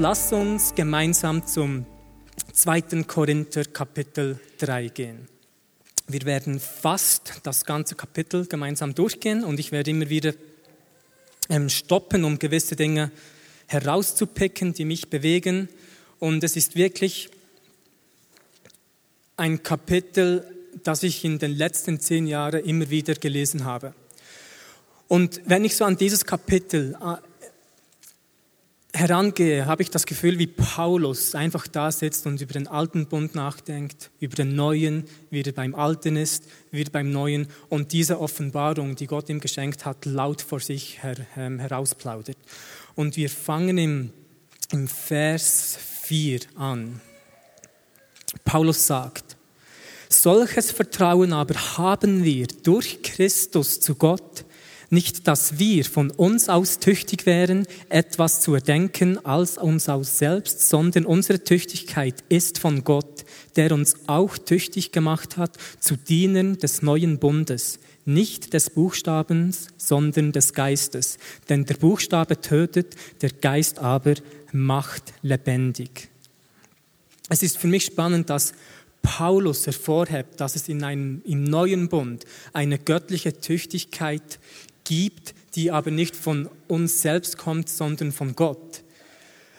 Lass uns gemeinsam zum 2. Korinther Kapitel 3 gehen. Wir werden fast das ganze Kapitel gemeinsam durchgehen und ich werde immer wieder ähm, stoppen, um gewisse Dinge herauszupicken, die mich bewegen. Und es ist wirklich ein Kapitel, das ich in den letzten zehn Jahren immer wieder gelesen habe. Und wenn ich so an dieses Kapitel äh, herangehe, habe ich das Gefühl, wie Paulus einfach da sitzt und über den alten Bund nachdenkt, über den neuen, wie er beim alten ist, wieder beim neuen und diese Offenbarung, die Gott ihm geschenkt hat, laut vor sich her, ähm, herausplaudert. Und wir fangen im, im Vers 4 an. Paulus sagt, solches Vertrauen aber haben wir durch Christus zu Gott, nicht, dass wir von uns aus tüchtig wären, etwas zu erdenken als uns aus selbst, sondern unsere Tüchtigkeit ist von Gott, der uns auch tüchtig gemacht hat zu Dienern des neuen Bundes, nicht des Buchstabens, sondern des Geistes. Denn der Buchstabe tötet, der Geist aber macht lebendig. Es ist für mich spannend, dass Paulus hervorhebt, dass es in einem, im neuen Bund eine göttliche Tüchtigkeit gibt, die aber nicht von uns selbst kommt, sondern von Gott.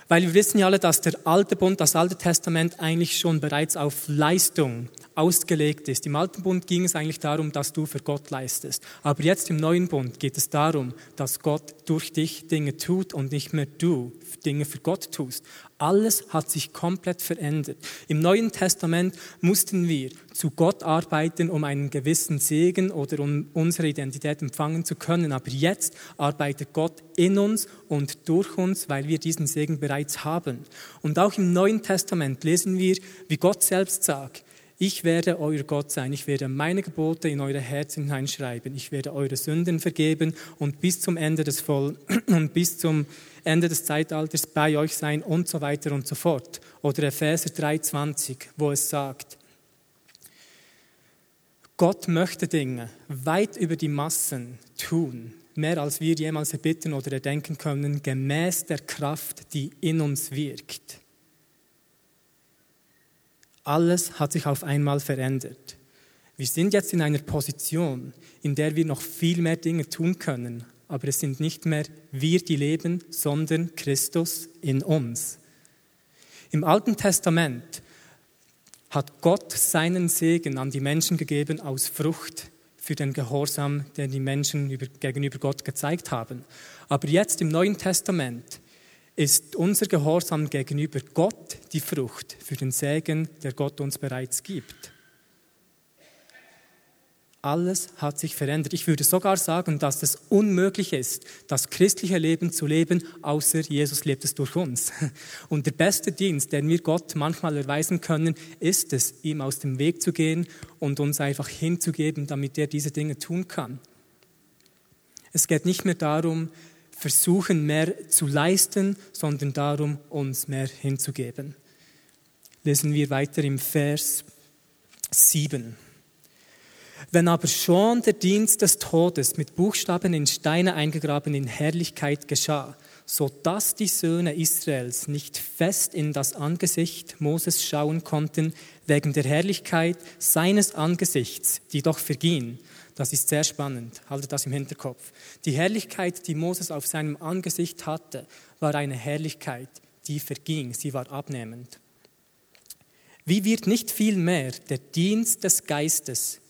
Weil wir wissen ja alle, dass der alte Bund, das alte Testament eigentlich schon bereits auf Leistung ausgelegt ist. Im alten Bund ging es eigentlich darum, dass du für Gott leistest. Aber jetzt im neuen Bund geht es darum, dass Gott durch dich Dinge tut und nicht mehr du Dinge für Gott tust. Alles hat sich komplett verändert. Im Neuen Testament mussten wir zu Gott arbeiten, um einen gewissen Segen oder um unsere Identität empfangen zu können. Aber jetzt arbeitet Gott in uns und durch uns, weil wir diesen Segen bereits haben. Und auch im Neuen Testament lesen wir, wie Gott selbst sagt, ich werde euer Gott sein, ich werde meine Gebote in eure Herzen hineinschreiben, ich werde eure Sünden vergeben und bis zum Ende des Voll und bis zum Ende des Zeitalters bei euch sein und so weiter und so fort. Oder Epheser 3,20, wo es sagt, Gott möchte Dinge weit über die Massen tun, mehr als wir jemals erbitten oder erdenken können, gemäß der Kraft, die in uns wirkt. Alles hat sich auf einmal verändert. Wir sind jetzt in einer Position, in der wir noch viel mehr Dinge tun können, aber es sind nicht mehr wir, die leben, sondern Christus in uns. Im Alten Testament hat Gott seinen Segen an die Menschen gegeben aus Frucht für den Gehorsam, den die Menschen gegenüber Gott gezeigt haben. Aber jetzt im Neuen Testament ist unser Gehorsam gegenüber Gott die Frucht für den Segen, der Gott uns bereits gibt. Alles hat sich verändert. Ich würde sogar sagen, dass es unmöglich ist, das christliche Leben zu leben, außer Jesus lebt es durch uns. Und der beste Dienst, den wir Gott manchmal erweisen können, ist es, ihm aus dem Weg zu gehen und uns einfach hinzugeben, damit er diese Dinge tun kann. Es geht nicht mehr darum, versuchen, mehr zu leisten, sondern darum, uns mehr hinzugeben. Lesen wir weiter im Vers 7. Wenn aber schon der Dienst des Todes mit Buchstaben in Steine eingegraben in Herrlichkeit geschah, so dass die Söhne Israels nicht fest in das Angesicht Moses schauen konnten, wegen der Herrlichkeit seines Angesichts, die doch verging, das ist sehr spannend. Haltet das im Hinterkopf. Die Herrlichkeit, die Moses auf seinem Angesicht hatte, war eine Herrlichkeit, die verging. Sie war abnehmend. Wie wird nicht viel mehr der Dienst des Geistes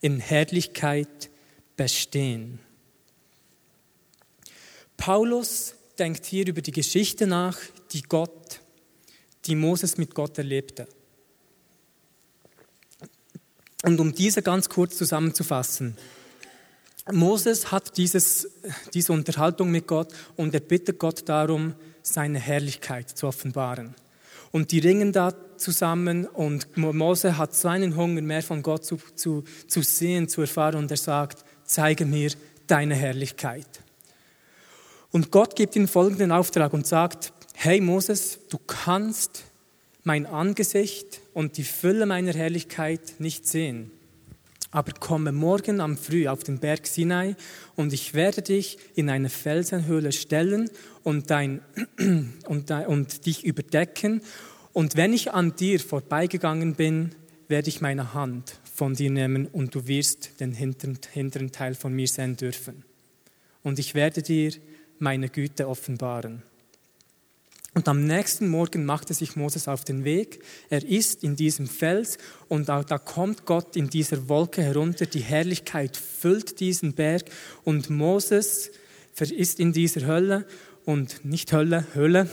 in Herrlichkeit bestehen? Paulus denkt hier über die Geschichte nach, die Gott, die Moses mit Gott erlebte. Und um diese ganz kurz zusammenzufassen, Moses hat dieses, diese Unterhaltung mit Gott und er bittet Gott darum, seine Herrlichkeit zu offenbaren. Und die ringen da zusammen und Mose hat so einen Hunger mehr von Gott zu, zu, zu sehen, zu erfahren und er sagt, zeige mir deine Herrlichkeit. Und Gott gibt ihm folgenden Auftrag und sagt, hey Moses, du kannst mein Angesicht und die Fülle meiner Herrlichkeit nicht sehen aber komme morgen am Früh auf den Berg Sinai und ich werde dich in eine Felsenhöhle stellen und, dein, und, und dich überdecken. Und wenn ich an dir vorbeigegangen bin, werde ich meine Hand von dir nehmen und du wirst den hinteren, hinteren Teil von mir sehen dürfen. Und ich werde dir meine Güte offenbaren. Und am nächsten Morgen machte sich Moses auf den Weg. Er ist in diesem Fels und da, da, kommt Gott in dieser Wolke herunter. Die Herrlichkeit füllt diesen Berg und Moses ist in dieser Hölle und nicht Hölle, Hölle.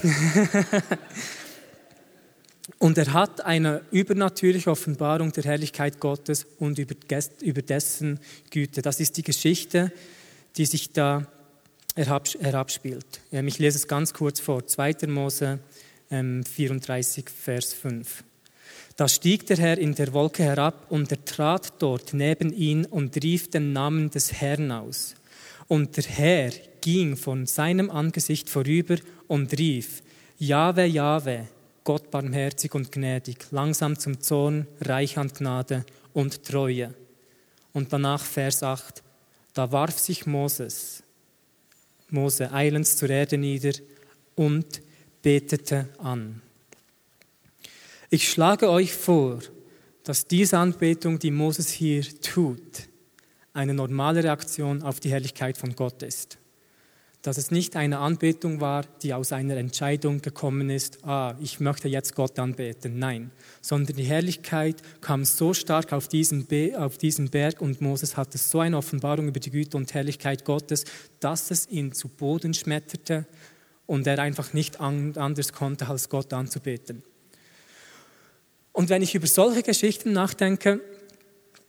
und er hat eine übernatürliche Offenbarung der Herrlichkeit Gottes und über dessen Güte. Das ist die Geschichte, die sich da herabspielt. Ich lese es ganz kurz vor. 2. Mose 34, ähm, Vers 5. Da stieg der Herr in der Wolke herab und er trat dort neben ihn und rief den Namen des Herrn aus. Und der Herr ging von seinem Angesicht vorüber und rief, Jahwe, Jahwe, Gott barmherzig und gnädig, langsam zum Zorn, reich an Gnade und Treue. Und danach Vers 8, da warf sich Moses Mose eilends zur Erde nieder und betete an. Ich schlage euch vor, dass diese Anbetung, die Moses hier tut, eine normale Reaktion auf die Herrlichkeit von Gott ist dass es nicht eine Anbetung war, die aus einer Entscheidung gekommen ist, ah, ich möchte jetzt Gott anbeten. Nein, sondern die Herrlichkeit kam so stark auf diesen, auf diesen Berg und Moses hatte so eine Offenbarung über die Güte und Herrlichkeit Gottes, dass es ihn zu Boden schmetterte und er einfach nicht anders konnte, als Gott anzubeten. Und wenn ich über solche Geschichten nachdenke,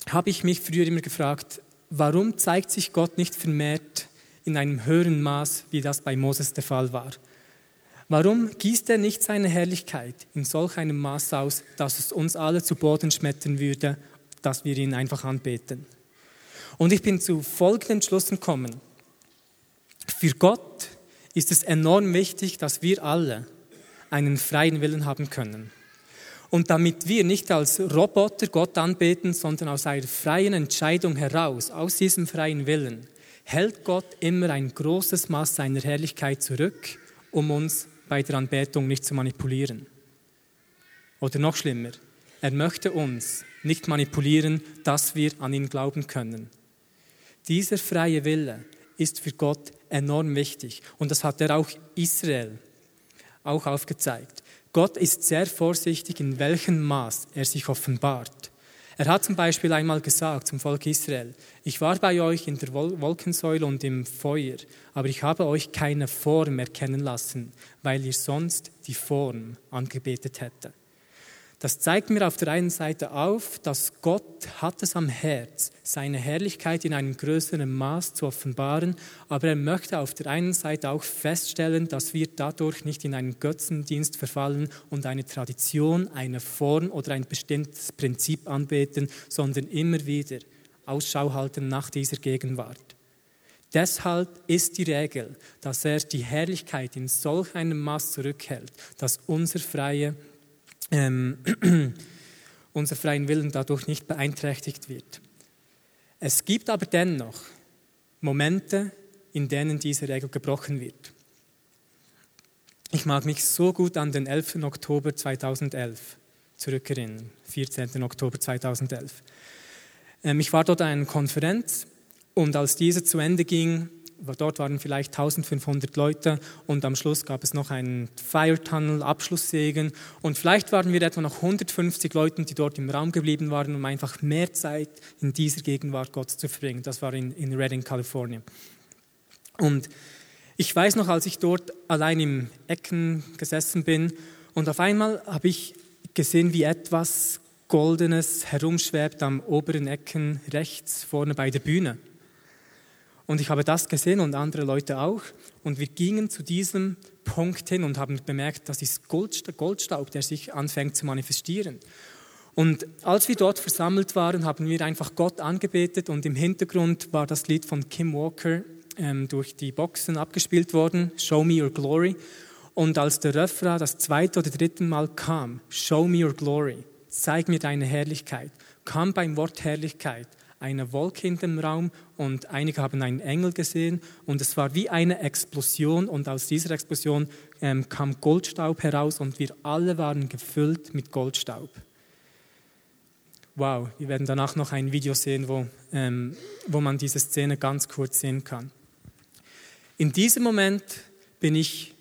habe ich mich früher immer gefragt, warum zeigt sich Gott nicht vermehrt in einem höheren Maß, wie das bei Moses der Fall war. Warum gießt er nicht seine Herrlichkeit in solch einem Maß aus, dass es uns alle zu Boden schmettern würde, dass wir ihn einfach anbeten? Und ich bin zu folgenden Schlussen gekommen. Für Gott ist es enorm wichtig, dass wir alle einen freien Willen haben können. Und damit wir nicht als Roboter Gott anbeten, sondern aus einer freien Entscheidung heraus, aus diesem freien Willen, hält Gott immer ein großes Maß seiner Herrlichkeit zurück, um uns bei der Anbetung nicht zu manipulieren. Oder noch schlimmer, er möchte uns nicht manipulieren, dass wir an ihn glauben können. Dieser freie Wille ist für Gott enorm wichtig und das hat er auch Israel auch aufgezeigt. Gott ist sehr vorsichtig, in welchem Maß er sich offenbart. Er hat zum Beispiel einmal gesagt zum Volk Israel, ich war bei euch in der Wolkensäule und im Feuer, aber ich habe euch keine Form erkennen lassen, weil ihr sonst die Form angebetet hättet. Das zeigt mir auf der einen Seite auf, dass Gott hat es am Herz, seine Herrlichkeit in einem größeren Maß zu offenbaren, aber er möchte auf der einen Seite auch feststellen, dass wir dadurch nicht in einen Götzendienst verfallen und eine Tradition, eine Form oder ein bestimmtes Prinzip anbeten, sondern immer wieder Ausschau halten nach dieser Gegenwart. Deshalb ist die Regel, dass er die Herrlichkeit in solch einem Maß zurückhält, dass unser freie ähm, unser freien Willen dadurch nicht beeinträchtigt wird. Es gibt aber dennoch Momente, in denen diese Regel gebrochen wird. Ich mag mich so gut an den 11. Oktober 2011 zurückerinnern, 14. Oktober 2011. Ähm, ich war dort an einer Konferenz und als diese zu Ende ging, Dort waren vielleicht 1500 Leute und am Schluss gab es noch einen Fire Tunnel, Abschlusssegen und vielleicht waren wir etwa noch 150 Leute, die dort im Raum geblieben waren, um einfach mehr Zeit in dieser Gegenwart Gottes zu verbringen. Das war in, in Redding, Kalifornien. Und ich weiß noch, als ich dort allein im Ecken gesessen bin und auf einmal habe ich gesehen, wie etwas Goldenes herumschwebt am oberen Ecken rechts vorne bei der Bühne. Und ich habe das gesehen und andere Leute auch. Und wir gingen zu diesem Punkt hin und haben bemerkt, das ist Goldstaub, der sich anfängt zu manifestieren. Und als wir dort versammelt waren, haben wir einfach Gott angebetet und im Hintergrund war das Lied von Kim Walker ähm, durch die Boxen abgespielt worden, Show Me Your Glory. Und als der Refrain das zweite oder dritte Mal kam, Show Me Your Glory, zeig mir deine Herrlichkeit, kam beim Wort Herrlichkeit eine Wolke in dem Raum und einige haben einen Engel gesehen und es war wie eine Explosion und aus dieser Explosion ähm, kam Goldstaub heraus und wir alle waren gefüllt mit Goldstaub. Wow, wir werden danach noch ein Video sehen, wo, ähm, wo man diese Szene ganz kurz sehen kann. In diesem Moment bin ich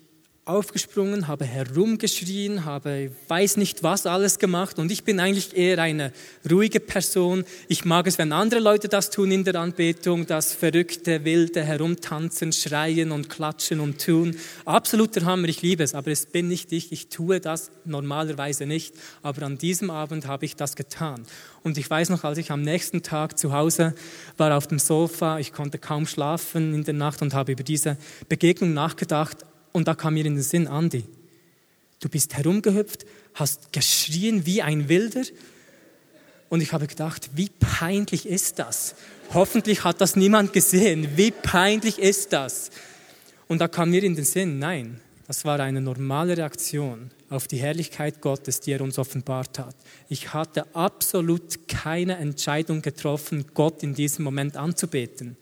aufgesprungen, habe herumgeschrien, habe weiß nicht was alles gemacht und ich bin eigentlich eher eine ruhige Person. Ich mag es, wenn andere Leute das tun in der Anbetung, das verrückte, wilde Herumtanzen, schreien und klatschen und tun. Absoluter Hammer, ich liebe es, aber es bin nicht ich, ich tue das normalerweise nicht, aber an diesem Abend habe ich das getan. Und ich weiß noch, als ich am nächsten Tag zu Hause war auf dem Sofa, ich konnte kaum schlafen in der Nacht und habe über diese Begegnung nachgedacht und da kam mir in den Sinn, Andi, du bist herumgehüpft, hast geschrien wie ein Wilder. Und ich habe gedacht, wie peinlich ist das? Hoffentlich hat das niemand gesehen. Wie peinlich ist das? Und da kam mir in den Sinn, nein, das war eine normale Reaktion auf die Herrlichkeit Gottes, die er uns offenbart hat. Ich hatte absolut keine Entscheidung getroffen, Gott in diesem Moment anzubeten.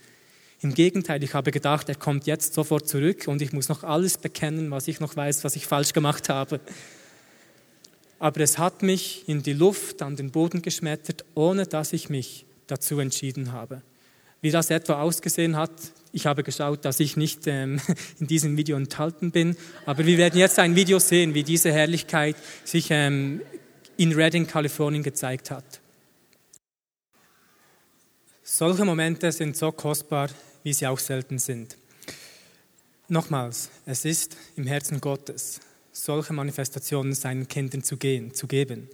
Im Gegenteil, ich habe gedacht, er kommt jetzt sofort zurück und ich muss noch alles bekennen, was ich noch weiß, was ich falsch gemacht habe. Aber es hat mich in die Luft, an den Boden geschmettert, ohne dass ich mich dazu entschieden habe. Wie das etwa ausgesehen hat, ich habe geschaut, dass ich nicht ähm, in diesem Video enthalten bin, aber wir werden jetzt ein Video sehen, wie diese Herrlichkeit sich ähm, in Redding, Kalifornien gezeigt hat. Solche Momente sind so kostbar, wie sie auch selten sind. Nochmals, es ist im Herzen Gottes, solche Manifestationen seinen Kindern zu, gehen, zu geben.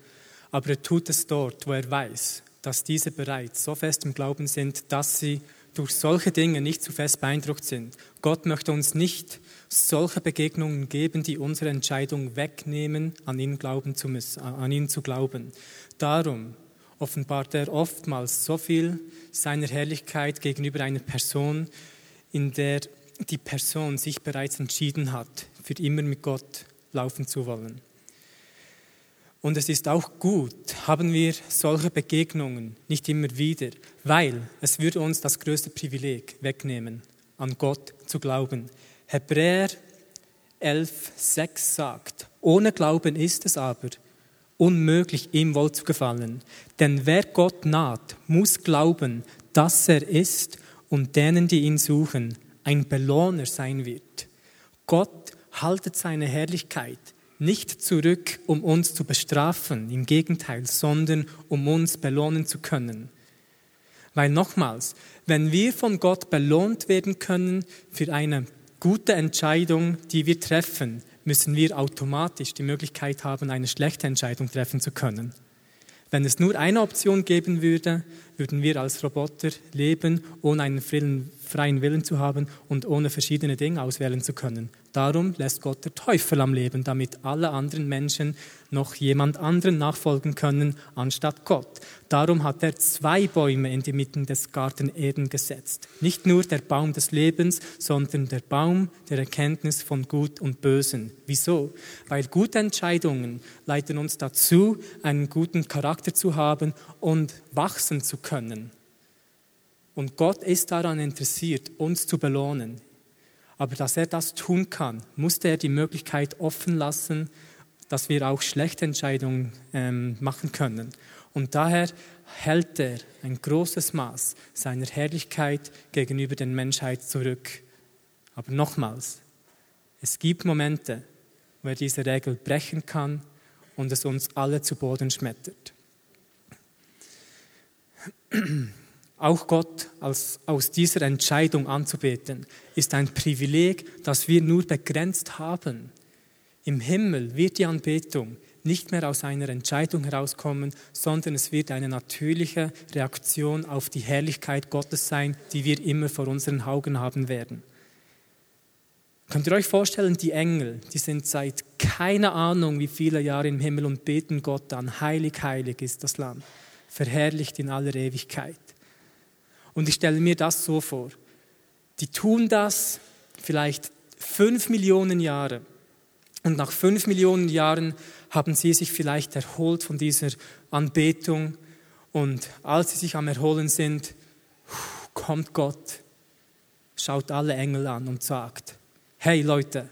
Aber er tut es dort, wo er weiß, dass diese bereits so fest im Glauben sind, dass sie durch solche Dinge nicht zu fest beeindruckt sind. Gott möchte uns nicht solche Begegnungen geben, die unsere Entscheidung wegnehmen, an ihn glauben zu müssen, an ihn zu glauben. Darum offenbart er oftmals so viel seiner Herrlichkeit gegenüber einer Person, in der die Person sich bereits entschieden hat, für immer mit Gott laufen zu wollen. Und es ist auch gut, haben wir solche Begegnungen nicht immer wieder, weil es würde uns das größte Privileg wegnehmen, an Gott zu glauben. Hebräer 11, 6 sagt, ohne Glauben ist es aber unmöglich, ihm wohl zu gefallen. Denn wer Gott naht, muss glauben, dass er ist und denen, die ihn suchen, ein Belohner sein wird. Gott haltet seine Herrlichkeit nicht zurück, um uns zu bestrafen, im Gegenteil, sondern um uns belohnen zu können. Weil nochmals, wenn wir von Gott belohnt werden können für eine gute Entscheidung, die wir treffen, müssen wir automatisch die Möglichkeit haben, eine schlechte Entscheidung treffen zu können. Wenn es nur eine Option geben würde, würden wir als Roboter leben, ohne einen freien Willen zu haben und ohne verschiedene Dinge auswählen zu können. Darum lässt Gott der Teufel am Leben, damit alle anderen Menschen noch jemand anderen nachfolgen können, anstatt Gott. Darum hat er zwei Bäume in die Mitte des Garten Eden gesetzt. Nicht nur der Baum des Lebens, sondern der Baum der Erkenntnis von Gut und Bösen. Wieso? Weil gute Entscheidungen leiten uns dazu, einen guten Charakter zu haben und wachsen zu können. Und Gott ist daran interessiert, uns zu belohnen. Aber dass er das tun kann, musste er die Möglichkeit offen lassen, dass wir auch schlechte Entscheidungen ähm, machen können. Und daher hält er ein großes Maß seiner Herrlichkeit gegenüber der Menschheit zurück. Aber nochmals, es gibt Momente, wo er diese Regel brechen kann und es uns alle zu Boden schmettert. Auch Gott als, aus dieser Entscheidung anzubeten, ist ein Privileg, das wir nur begrenzt haben. Im Himmel wird die Anbetung nicht mehr aus einer Entscheidung herauskommen, sondern es wird eine natürliche Reaktion auf die Herrlichkeit Gottes sein, die wir immer vor unseren Augen haben werden. Könnt ihr euch vorstellen, die Engel, die sind seit keine Ahnung wie viele Jahre im Himmel und beten Gott an. Heilig, heilig ist das Lamm, verherrlicht in aller Ewigkeit. Und ich stelle mir das so vor. Die tun das vielleicht fünf Millionen Jahre. Und nach fünf Millionen Jahren haben sie sich vielleicht erholt von dieser Anbetung. Und als sie sich am Erholen sind, kommt Gott, schaut alle Engel an und sagt, hey Leute,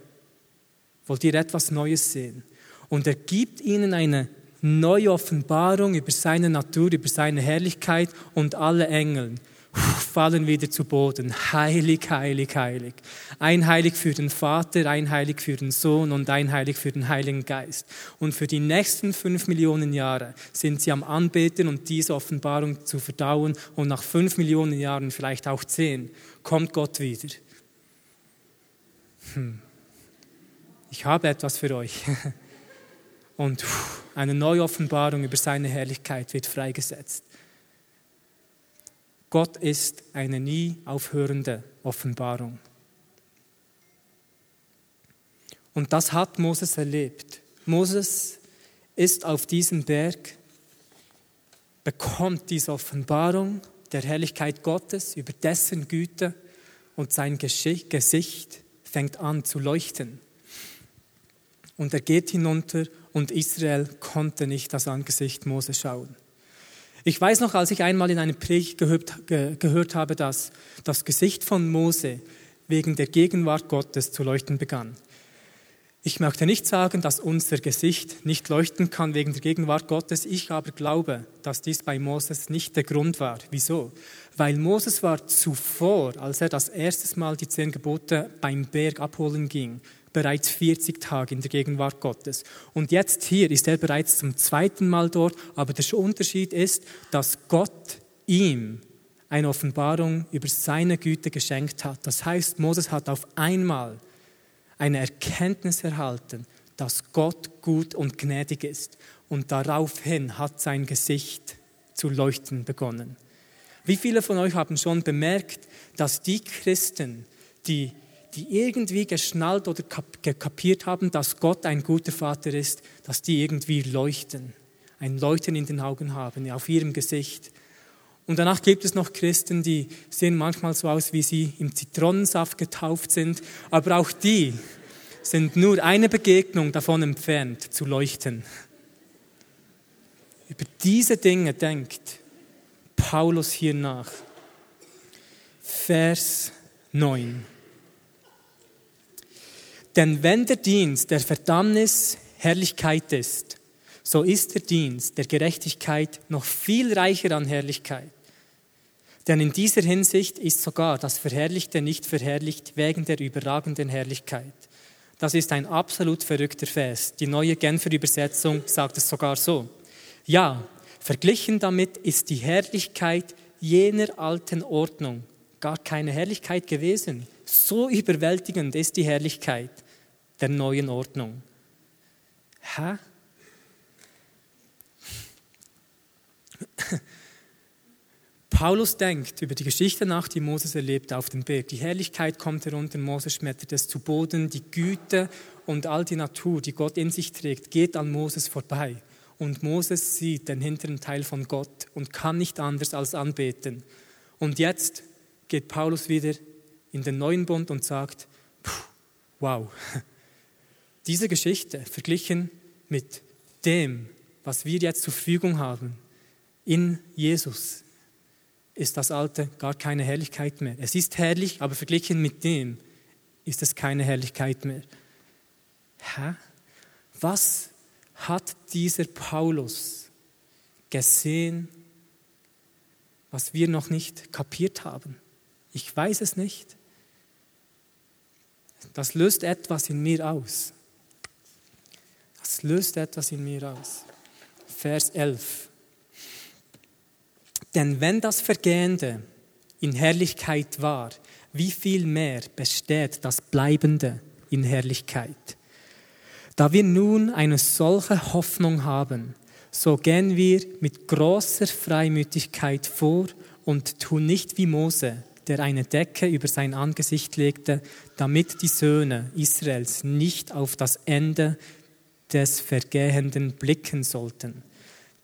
wollt ihr etwas Neues sehen? Und er gibt ihnen eine neue Offenbarung über seine Natur, über seine Herrlichkeit und alle Engel fallen wieder zu Boden. Heilig, heilig, heilig. Ein Heilig für den Vater, ein Heilig für den Sohn und ein Heilig für den Heiligen Geist. Und für die nächsten fünf Millionen Jahre sind sie am Anbeten und diese Offenbarung zu verdauen. Und nach fünf Millionen Jahren, vielleicht auch zehn, kommt Gott wieder. Hm. Ich habe etwas für euch. Und eine neue Offenbarung über seine Herrlichkeit wird freigesetzt. Gott ist eine nie aufhörende Offenbarung. Und das hat Moses erlebt. Moses ist auf diesem Berg, bekommt diese Offenbarung der Herrlichkeit Gottes über dessen Güte und sein Gesicht fängt an zu leuchten. Und er geht hinunter und Israel konnte nicht das Angesicht Mose schauen. Ich weiß noch, als ich einmal in einem Predigt gehört, ge, gehört habe, dass das Gesicht von Mose wegen der Gegenwart Gottes zu leuchten begann. Ich möchte nicht sagen, dass unser Gesicht nicht leuchten kann wegen der Gegenwart Gottes. Ich aber glaube, dass dies bei Moses nicht der Grund war. Wieso? Weil Moses war zuvor, als er das erste Mal die zehn Gebote beim Berg abholen ging, bereits 40 Tage in der Gegenwart Gottes. Und jetzt hier ist er bereits zum zweiten Mal dort, aber der Unterschied ist, dass Gott ihm eine Offenbarung über seine Güte geschenkt hat. Das heißt, Moses hat auf einmal eine Erkenntnis erhalten, dass Gott gut und gnädig ist. Und daraufhin hat sein Gesicht zu leuchten begonnen. Wie viele von euch haben schon bemerkt, dass die Christen, die die irgendwie geschnallt oder kapiert haben, dass Gott ein guter Vater ist, dass die irgendwie leuchten, ein Leuchten in den Augen haben, auf ihrem Gesicht. Und danach gibt es noch Christen, die sehen manchmal so aus, wie sie im Zitronensaft getauft sind, aber auch die sind nur eine Begegnung davon entfernt zu leuchten. Über diese Dinge denkt Paulus hier nach. Vers 9. Denn wenn der Dienst der Verdammnis Herrlichkeit ist, so ist der Dienst der Gerechtigkeit noch viel reicher an Herrlichkeit. Denn in dieser Hinsicht ist sogar das Verherrlichte nicht verherrlicht wegen der überragenden Herrlichkeit. Das ist ein absolut verrückter Vers. Die neue Genfer Übersetzung sagt es sogar so. Ja, verglichen damit ist die Herrlichkeit jener alten Ordnung gar keine Herrlichkeit gewesen. So überwältigend ist die Herrlichkeit der neuen Ordnung. Hä? Paulus denkt über die Geschichte nach, die Moses erlebt auf dem Berg. Die Herrlichkeit kommt herunter, Moses schmettert es zu Boden. Die Güte und all die Natur, die Gott in sich trägt, geht an Moses vorbei. Und Moses sieht den hinteren Teil von Gott und kann nicht anders als anbeten. Und jetzt geht Paulus wieder in den neuen Bund und sagt, wow, diese Geschichte verglichen mit dem, was wir jetzt zur Verfügung haben, in Jesus, ist das Alte gar keine Herrlichkeit mehr. Es ist herrlich, aber verglichen mit dem ist es keine Herrlichkeit mehr. Hä? Was hat dieser Paulus gesehen, was wir noch nicht kapiert haben? Ich weiß es nicht. Das löst etwas in mir aus. Das löst etwas in mir aus. Vers 11. Denn wenn das Vergehende in Herrlichkeit war, wie viel mehr besteht das Bleibende in Herrlichkeit? Da wir nun eine solche Hoffnung haben, so gehen wir mit großer Freimütigkeit vor und tun nicht wie Mose, der eine Decke über sein Angesicht legte, damit die Söhne Israels nicht auf das Ende des Vergehenden blicken sollten.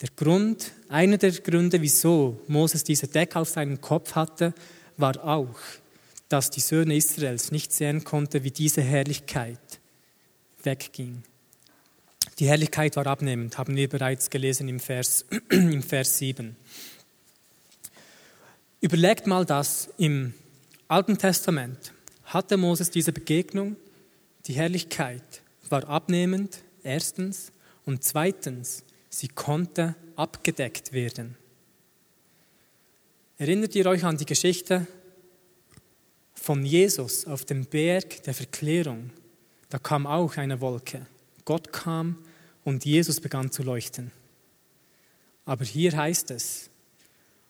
Der Grund, einer der Gründe, wieso Moses diese Decke auf seinem Kopf hatte, war auch, dass die Söhne Israels nicht sehen konnten, wie diese Herrlichkeit wegging. Die Herrlichkeit war abnehmend, haben wir bereits gelesen im Vers, im Vers 7. Überlegt mal das, im Alten Testament hatte Moses diese Begegnung, die Herrlichkeit war abnehmend, erstens, und zweitens, sie konnte abgedeckt werden. Erinnert ihr euch an die Geschichte von Jesus auf dem Berg der Verklärung? Da kam auch eine Wolke. Gott kam und Jesus begann zu leuchten. Aber hier heißt es,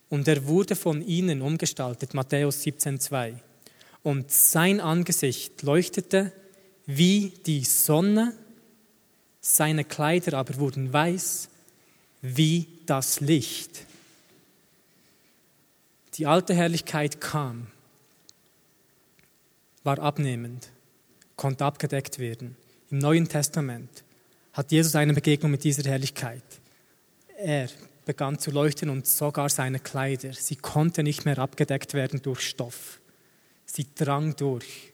und er wurde von ihnen umgestaltet, Matthäus 17,2. Und sein Angesicht leuchtete wie die Sonne, seine Kleider aber wurden weiß wie das Licht. Die alte Herrlichkeit kam, war abnehmend, konnte abgedeckt werden. Im Neuen Testament hat Jesus eine Begegnung mit dieser Herrlichkeit. Er begann zu leuchten und sogar seine Kleider. Sie konnte nicht mehr abgedeckt werden durch Stoff. Sie drang durch.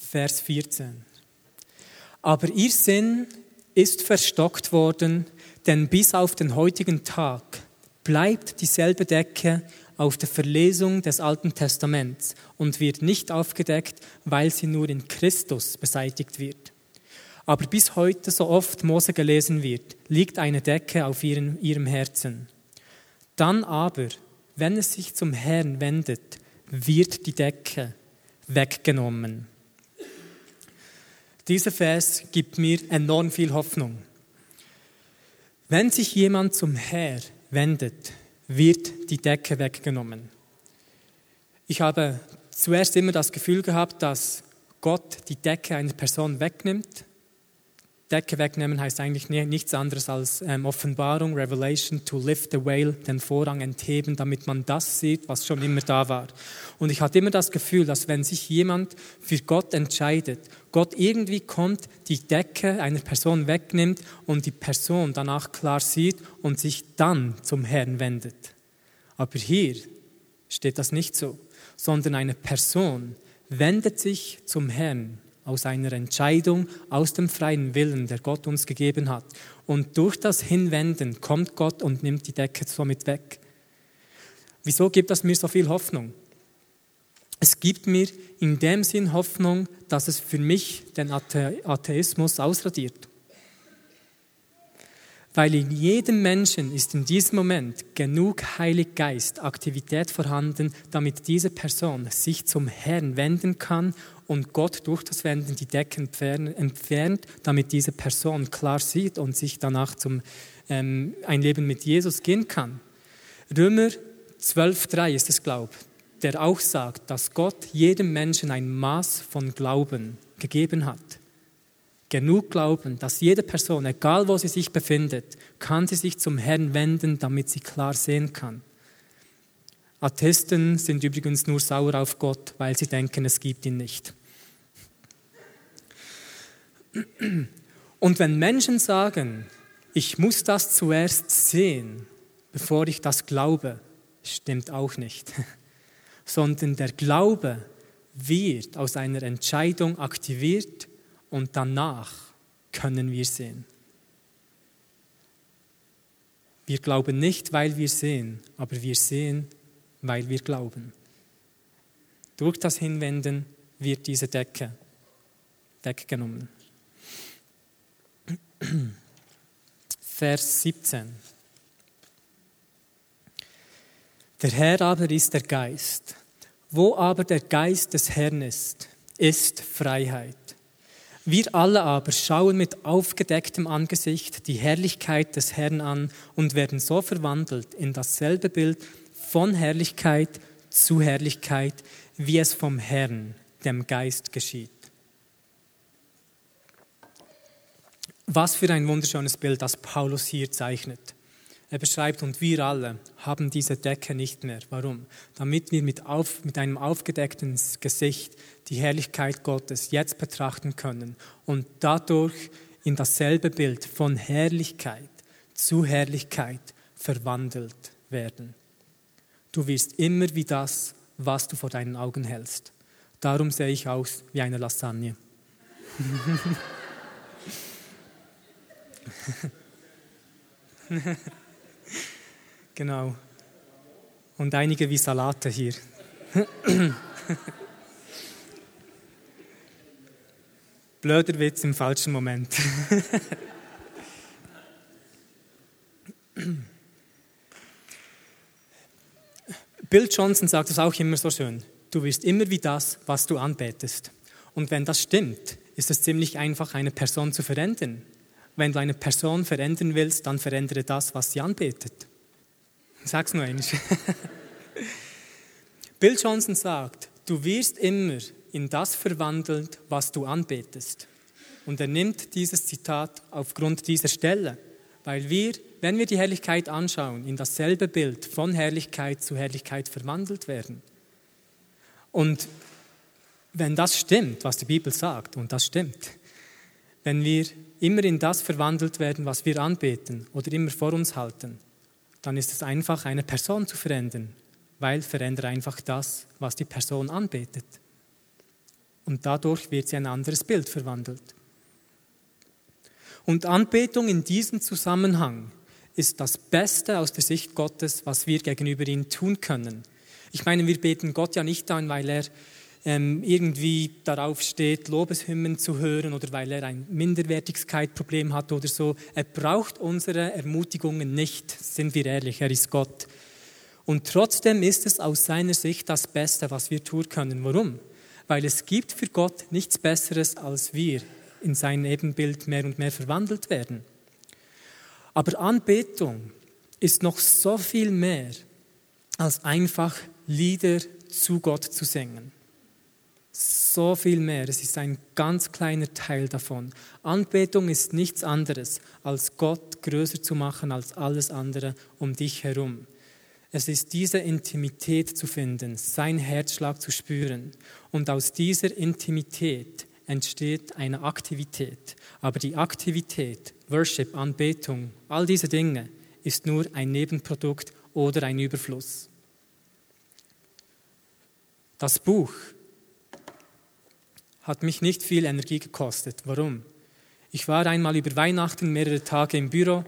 Vers 14. Aber ihr Sinn ist verstockt worden, denn bis auf den heutigen Tag bleibt dieselbe Decke auf der Verlesung des Alten Testaments und wird nicht aufgedeckt, weil sie nur in Christus beseitigt wird. Aber bis heute, so oft Mose gelesen wird, liegt eine Decke auf ihrem, ihrem Herzen. Dann aber, wenn es sich zum Herrn wendet, wird die Decke weggenommen. Dieser Vers gibt mir enorm viel Hoffnung. Wenn sich jemand zum Herr wendet, wird die Decke weggenommen. Ich habe zuerst immer das Gefühl gehabt, dass Gott die Decke einer Person wegnimmt Decke wegnehmen heißt eigentlich nichts anderes als ähm, Offenbarung, Revelation, to lift the veil, den Vorrang entheben, damit man das sieht, was schon immer da war. Und ich hatte immer das Gefühl, dass wenn sich jemand für Gott entscheidet, Gott irgendwie kommt, die Decke einer Person wegnimmt und die Person danach klar sieht und sich dann zum Herrn wendet. Aber hier steht das nicht so, sondern eine Person wendet sich zum Herrn aus einer Entscheidung, aus dem freien Willen, der Gott uns gegeben hat. Und durch das Hinwenden kommt Gott und nimmt die Decke somit weg. Wieso gibt das mir so viel Hoffnung? Es gibt mir in dem Sinn Hoffnung, dass es für mich den Atheismus ausradiert. Weil in jedem Menschen ist in diesem Moment genug Heilig Geist Aktivität vorhanden, damit diese Person sich zum Herrn wenden kann und Gott durch das Wenden die Decke entfernt, damit diese Person klar sieht und sich danach zum ähm, ein Leben mit Jesus gehen kann. Römer 12,3 ist es, glaube der auch sagt, dass Gott jedem Menschen ein Maß von Glauben gegeben hat genug Glauben, dass jede Person, egal wo sie sich befindet, kann sie sich zum Herrn wenden, damit sie klar sehen kann. Atheisten sind übrigens nur sauer auf Gott, weil sie denken, es gibt ihn nicht. Und wenn Menschen sagen, ich muss das zuerst sehen, bevor ich das glaube, stimmt auch nicht. Sondern der Glaube wird aus einer Entscheidung aktiviert und danach können wir sehen. Wir glauben nicht, weil wir sehen, aber wir sehen, weil wir glauben. Durch das Hinwenden wird diese Decke weggenommen. Vers 17. Der Herr aber ist der Geist. Wo aber der Geist des Herrn ist, ist Freiheit. Wir alle aber schauen mit aufgedecktem Angesicht die Herrlichkeit des Herrn an und werden so verwandelt in dasselbe Bild von Herrlichkeit zu Herrlichkeit, wie es vom Herrn, dem Geist, geschieht. Was für ein wunderschönes Bild, das Paulus hier zeichnet. Er beschreibt, und wir alle haben diese Decke nicht mehr. Warum? Damit wir mit, auf, mit einem aufgedeckten Gesicht die Herrlichkeit Gottes jetzt betrachten können und dadurch in dasselbe Bild von Herrlichkeit zu Herrlichkeit verwandelt werden. Du wirst immer wie das, was du vor deinen Augen hältst. Darum sehe ich aus wie eine Lasagne. genau. Und einige wie Salate hier. Blöder Witz im falschen Moment. Bill Johnson sagt es auch immer so schön. Du wirst immer wie das, was du anbetest. Und wenn das stimmt, ist es ziemlich einfach, eine Person zu verändern. Wenn du eine Person verändern willst, dann verändere das, was sie anbetet. Sag's nur einmal. Bill Johnson sagt, du wirst immer in das verwandelt, was du anbetest. Und er nimmt dieses Zitat aufgrund dieser Stelle, weil wir wenn wir die Herrlichkeit anschauen, in dasselbe Bild von Herrlichkeit zu Herrlichkeit verwandelt werden. Und wenn das stimmt, was die Bibel sagt, und das stimmt, wenn wir immer in das verwandelt werden, was wir anbeten oder immer vor uns halten, dann ist es einfach, eine Person zu verändern, weil verändere einfach das, was die Person anbetet. Und dadurch wird sie ein anderes Bild verwandelt. Und Anbetung in diesem Zusammenhang ist das Beste aus der Sicht Gottes, was wir gegenüber ihm tun können. Ich meine, wir beten Gott ja nicht an, weil er ähm, irgendwie darauf steht, Lobeshymnen zu hören oder weil er ein Minderwertigkeitsproblem hat oder so. Er braucht unsere Ermutigungen nicht, sind wir ehrlich, er ist Gott. Und trotzdem ist es aus seiner Sicht das Beste, was wir tun können. Warum? Weil es gibt für Gott nichts Besseres, als wir in sein Ebenbild mehr und mehr verwandelt werden. Aber Anbetung ist noch so viel mehr als einfach Lieder zu Gott zu singen. So viel mehr. Es ist ein ganz kleiner Teil davon. Anbetung ist nichts anderes, als Gott größer zu machen als alles andere um dich herum. Es ist diese Intimität zu finden, sein Herzschlag zu spüren. Und aus dieser Intimität entsteht eine Aktivität. Aber die Aktivität, Worship, Anbetung, all diese Dinge ist nur ein Nebenprodukt oder ein Überfluss. Das Buch hat mich nicht viel Energie gekostet. Warum? Ich war einmal über Weihnachten mehrere Tage im Büro,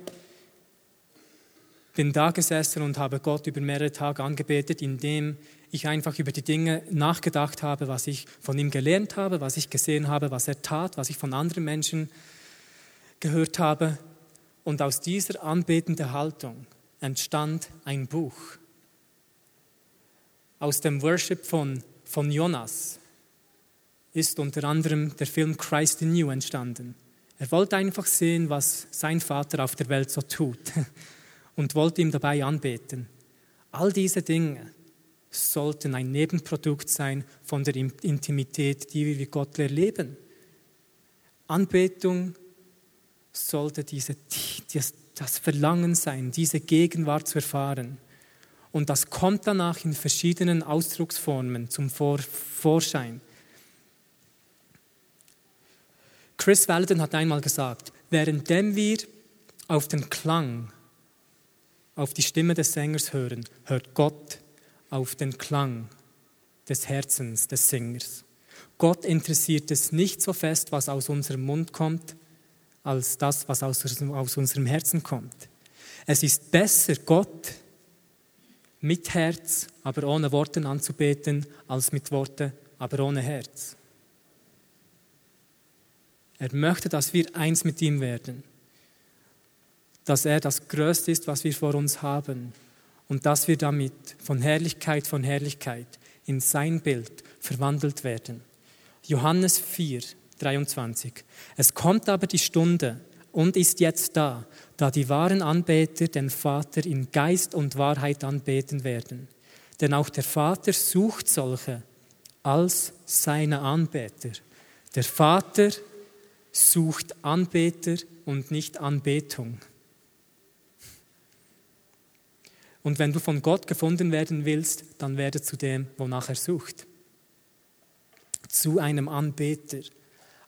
bin da gesessen und habe Gott über mehrere Tage angebetet, indem ich einfach über die Dinge nachgedacht habe, was ich von ihm gelernt habe, was ich gesehen habe, was er tat, was ich von anderen Menschen gehört habe. Und aus dieser anbetenden Haltung entstand ein Buch. Aus dem Worship von, von Jonas ist unter anderem der Film Christ in You entstanden. Er wollte einfach sehen, was sein Vater auf der Welt so tut und wollte ihm dabei anbeten. All diese Dinge sollten ein Nebenprodukt sein von der Intimität, die wir mit Gott erleben. Anbetung sollte diese, das Verlangen sein, diese Gegenwart zu erfahren. Und das kommt danach in verschiedenen Ausdrucksformen zum Vorschein. Chris Walden hat einmal gesagt, währenddem wir auf den Klang, auf die Stimme des Sängers hören, hört Gott auf den Klang des Herzens des Sängers. Gott interessiert es nicht so fest, was aus unserem Mund kommt, als das, was aus, aus unserem Herzen kommt. Es ist besser, Gott mit Herz, aber ohne Worte anzubeten, als mit Worten, aber ohne Herz. Er möchte, dass wir eins mit ihm werden, dass er das Größte ist, was wir vor uns haben und dass wir damit von Herrlichkeit von Herrlichkeit in sein Bild verwandelt werden. Johannes 4, 23. Es kommt aber die Stunde und ist jetzt da, da die wahren Anbeter den Vater in Geist und Wahrheit anbeten werden. Denn auch der Vater sucht solche als seine Anbeter. Der Vater sucht Anbeter, und nicht Anbetung. Und wenn du von Gott gefunden werden willst, dann werde zu dem, wonach er sucht. Zu einem Anbeter.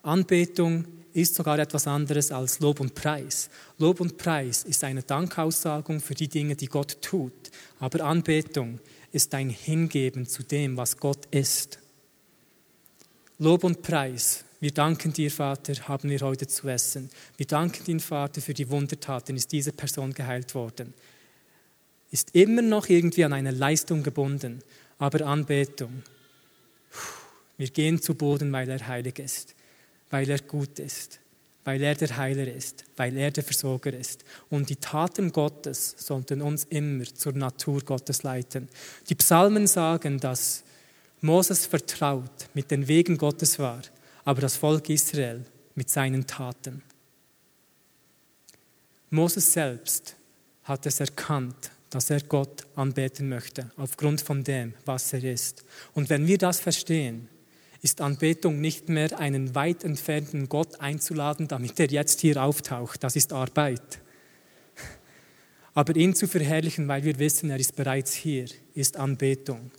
Anbetung ist sogar etwas anderes als Lob und Preis. Lob und Preis ist eine Dankaussagung für die Dinge, die Gott tut. Aber Anbetung ist ein Hingeben zu dem, was Gott ist. Lob und Preis. Wir danken dir, Vater, haben wir heute zu essen. Wir danken dir, Vater, für die Wundertaten, ist diese Person geheilt worden. Ist immer noch irgendwie an eine Leistung gebunden, aber Anbetung. Wir gehen zu Boden, weil er heilig ist weil er gut ist, weil er der Heiler ist, weil er der Versorger ist. Und die Taten Gottes sollten uns immer zur Natur Gottes leiten. Die Psalmen sagen, dass Moses vertraut mit den Wegen Gottes war, aber das Volk Israel mit seinen Taten. Moses selbst hat es erkannt, dass er Gott anbeten möchte, aufgrund von dem, was er ist. Und wenn wir das verstehen, ist Anbetung nicht mehr einen weit entfernten Gott einzuladen, damit er jetzt hier auftaucht. Das ist Arbeit. Aber ihn zu verherrlichen, weil wir wissen, er ist bereits hier, ist Anbetung.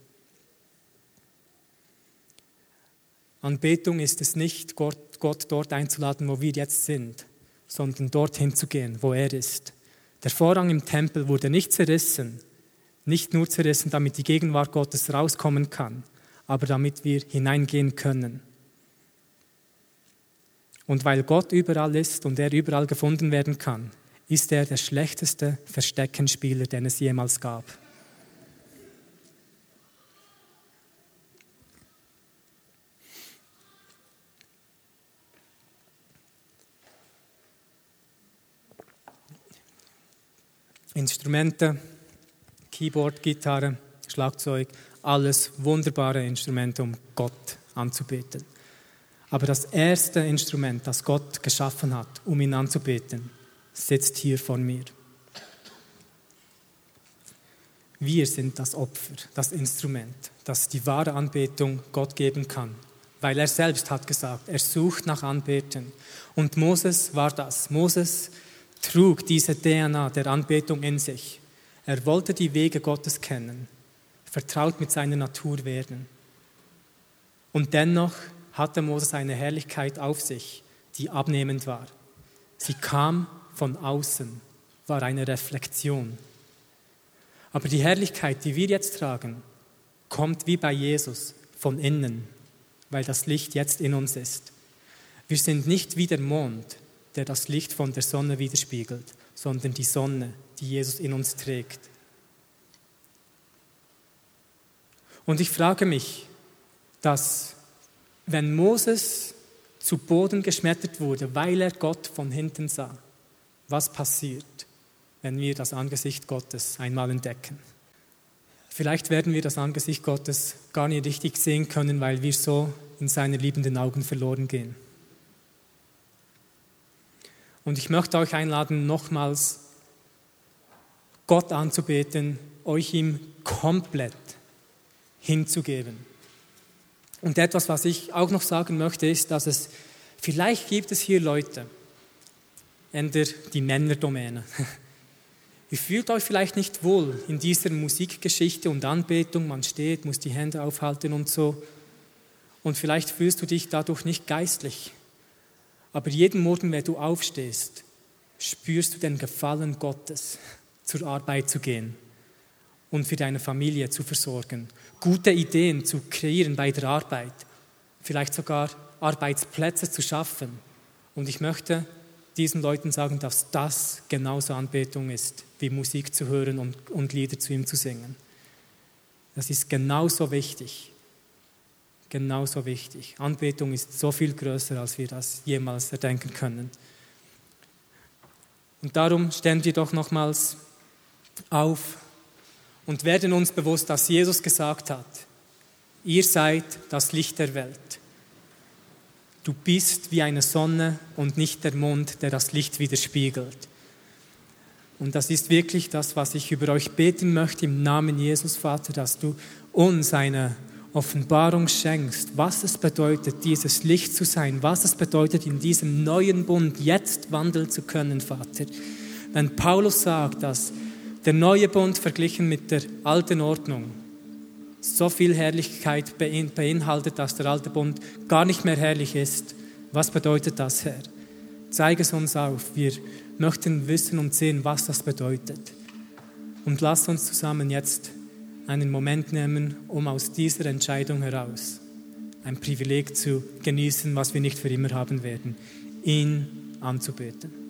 Anbetung ist es nicht, Gott, Gott dort einzuladen, wo wir jetzt sind, sondern dorthin zu gehen, wo er ist. Der Vorrang im Tempel wurde nicht zerrissen, nicht nur zerrissen, damit die Gegenwart Gottes rauskommen kann, aber damit wir hineingehen können. Und weil Gott überall ist und er überall gefunden werden kann, ist er der schlechteste Versteckenspieler, den es jemals gab. Instrumente, Keyboard, Gitarre, Schlagzeug, alles wunderbare Instrumente, um Gott anzubeten. Aber das erste Instrument, das Gott geschaffen hat, um ihn anzubeten, sitzt hier vor mir. Wir sind das Opfer, das Instrument, das die wahre Anbetung Gott geben kann, weil er selbst hat gesagt, er sucht nach Anbeten. Und Moses war das. Moses trug diese DNA der Anbetung in sich. Er wollte die Wege Gottes kennen vertraut mit seiner Natur werden. Und dennoch hatte Moses eine Herrlichkeit auf sich, die abnehmend war. Sie kam von außen, war eine Reflexion. Aber die Herrlichkeit, die wir jetzt tragen, kommt wie bei Jesus von innen, weil das Licht jetzt in uns ist. Wir sind nicht wie der Mond, der das Licht von der Sonne widerspiegelt, sondern die Sonne, die Jesus in uns trägt. Und ich frage mich, dass wenn Moses zu Boden geschmettert wurde, weil er Gott von hinten sah, was passiert, wenn wir das Angesicht Gottes einmal entdecken? Vielleicht werden wir das Angesicht Gottes gar nicht richtig sehen können, weil wir so in seine liebenden Augen verloren gehen. Und ich möchte euch einladen, nochmals Gott anzubeten, euch ihm komplett hinzugeben. Und etwas, was ich auch noch sagen möchte, ist, dass es vielleicht gibt es hier Leute, änder die Männerdomäne. Ihr fühlt euch vielleicht nicht wohl in dieser Musikgeschichte und Anbetung. Man steht, muss die Hände aufhalten und so. Und vielleicht fühlst du dich dadurch nicht geistlich. Aber jeden Morgen, wenn du aufstehst, spürst du den Gefallen Gottes, zur Arbeit zu gehen und für deine Familie zu versorgen, gute Ideen zu kreieren bei der Arbeit, vielleicht sogar Arbeitsplätze zu schaffen. Und ich möchte diesen Leuten sagen, dass das genauso Anbetung ist, wie Musik zu hören und, und Lieder zu ihm zu singen. Das ist genauso wichtig. Genauso wichtig. Anbetung ist so viel größer, als wir das jemals erdenken können. Und darum stellen wir doch nochmals auf und werden uns bewusst, dass Jesus gesagt hat, ihr seid das Licht der Welt. Du bist wie eine Sonne und nicht der Mond, der das Licht widerspiegelt. Und das ist wirklich das, was ich über euch beten möchte im Namen Jesus, Vater, dass du uns eine Offenbarung schenkst, was es bedeutet, dieses Licht zu sein, was es bedeutet, in diesem neuen Bund jetzt wandeln zu können, Vater. Wenn Paulus sagt, dass der neue Bund verglichen mit der alten Ordnung so viel Herrlichkeit beinhaltet, dass der alte Bund gar nicht mehr herrlich ist, was bedeutet das, Herr? Zeige es uns auf. Wir möchten wissen und sehen, was das bedeutet. Und lass uns zusammen jetzt einen Moment nehmen, um aus dieser Entscheidung heraus ein Privileg zu genießen, was wir nicht für immer haben werden, ihn anzubeten.